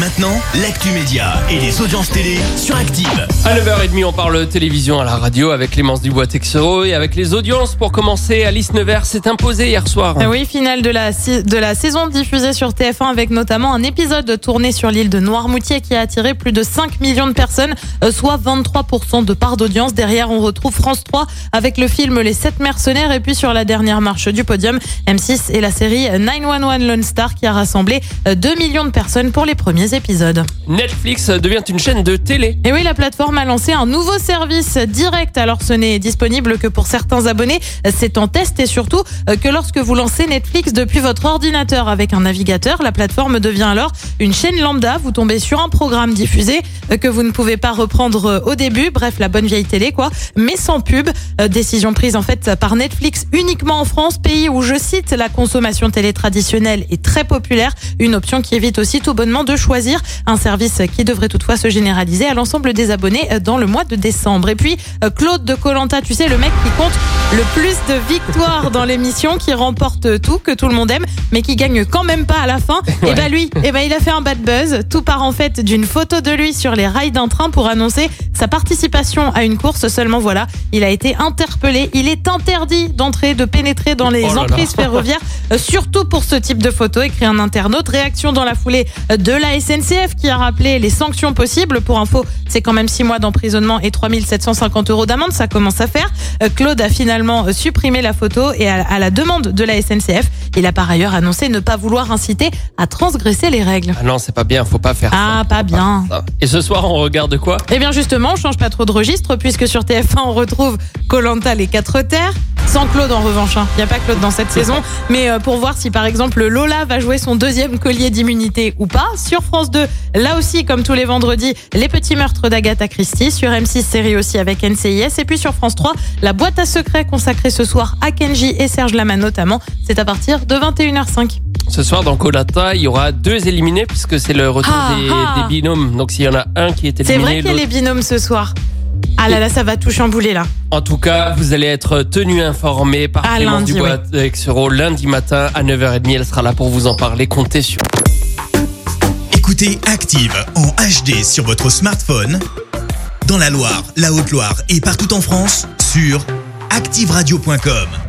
Maintenant, l'actu média et les audiences télé sur Active. À 9h30, on parle télévision à la radio avec Clémence Dubois-Texero et avec les audiences. Pour commencer, Alice Nevers s'est imposée hier soir. Ah Oui, finale de la, de la saison diffusée sur TF1 avec notamment un épisode tourné sur l'île de Noirmoutier qui a attiré plus de 5 millions de personnes, euh, soit 23% de part d'audience. Derrière, on retrouve France 3 avec le film Les 7 mercenaires et puis sur la dernière marche du podium, M6 et la série 911 Lone Star qui a rassemblé euh, 2 millions de personnes pour les premiers épisodes. Netflix devient une chaîne de télé. Et oui, la plateforme a lancé un nouveau service direct. Alors, ce n'est disponible que pour certains abonnés. C'est en test et surtout euh, que lorsque vous lancez Netflix depuis votre ordinateur avec un navigateur, la plateforme devient alors une chaîne lambda. Vous tombez sur un programme diffusé euh, que vous ne pouvez pas reprendre euh, au début. Bref, la bonne vieille télé, quoi. Mais sans pub. Décision prise en fait par Netflix uniquement en France, pays où, je cite, la consommation télé traditionnelle est très populaire. Une option qui évite aussi tout bonnement de choisir un service qui devrait toutefois se généraliser à l'ensemble des abonnés euh, dans le mois de décembre. Et puis euh, Claude de Colanta, tu sais le mec qui compte le plus de victoires dans l'émission, qui remporte tout, que tout le monde aime, mais qui gagne quand même pas à la fin. Et ben lui, et ben il a fait un bad buzz. Tout part en fait d'une photo de lui sur les rails d'un train pour annoncer sa participation à une course. Seulement voilà, il a été interpellé. Il est interdit d'entrer, de pénétrer dans les Oh emprises ferroviaires, euh, surtout pour ce type de photo. Écrit un internaute. Réaction dans la foulée euh, de la SNCF qui a rappelé les sanctions possibles. Pour info, c'est quand même 6 mois d'emprisonnement et 3750 euros d'amende. Ça commence à faire. Euh, Claude a finalement supprimé la photo et à, la demande de la SNCF, il a par ailleurs annoncé ne pas vouloir inciter à transgresser les règles. Ah non, c'est pas bien, faut pas faire Ah, ça. pas bien. Ça. Et ce soir, on regarde quoi? Eh bien justement, on change pas trop de registre puisque sur TF1 on retrouve Colanta les quatre terres. Sans Claude en revanche, il n'y a pas Claude dans cette saison, mais euh, pour voir si par exemple Lola va jouer son deuxième collier d'immunité ou pas. Sur France 2, là aussi comme tous les vendredis, les petits meurtres d'Agatha Christie. Sur M6 série aussi avec NCIS. Et puis sur France 3, la boîte à secrets consacrée ce soir à Kenji et Serge Lama notamment. C'est à partir de 21h05. Ce soir, dans Colata, il y aura deux éliminés puisque c'est le retour Ah, des, ah. des binômes. Donc s'il y en a un qui est C'est éliminé, vrai qu'il y a les binômes ce soir. Ah là là, ça va tout chambouler là. En tout cas, vous allez être tenu informé par À Clémence Dubois Texero lundi matin à 9h30. Elle sera là pour vous en parler. Comptez sur. Écoutez Active en HD sur votre smartphone, dans la Loire, la Haute-Loire et partout en France, sur activeradio.com.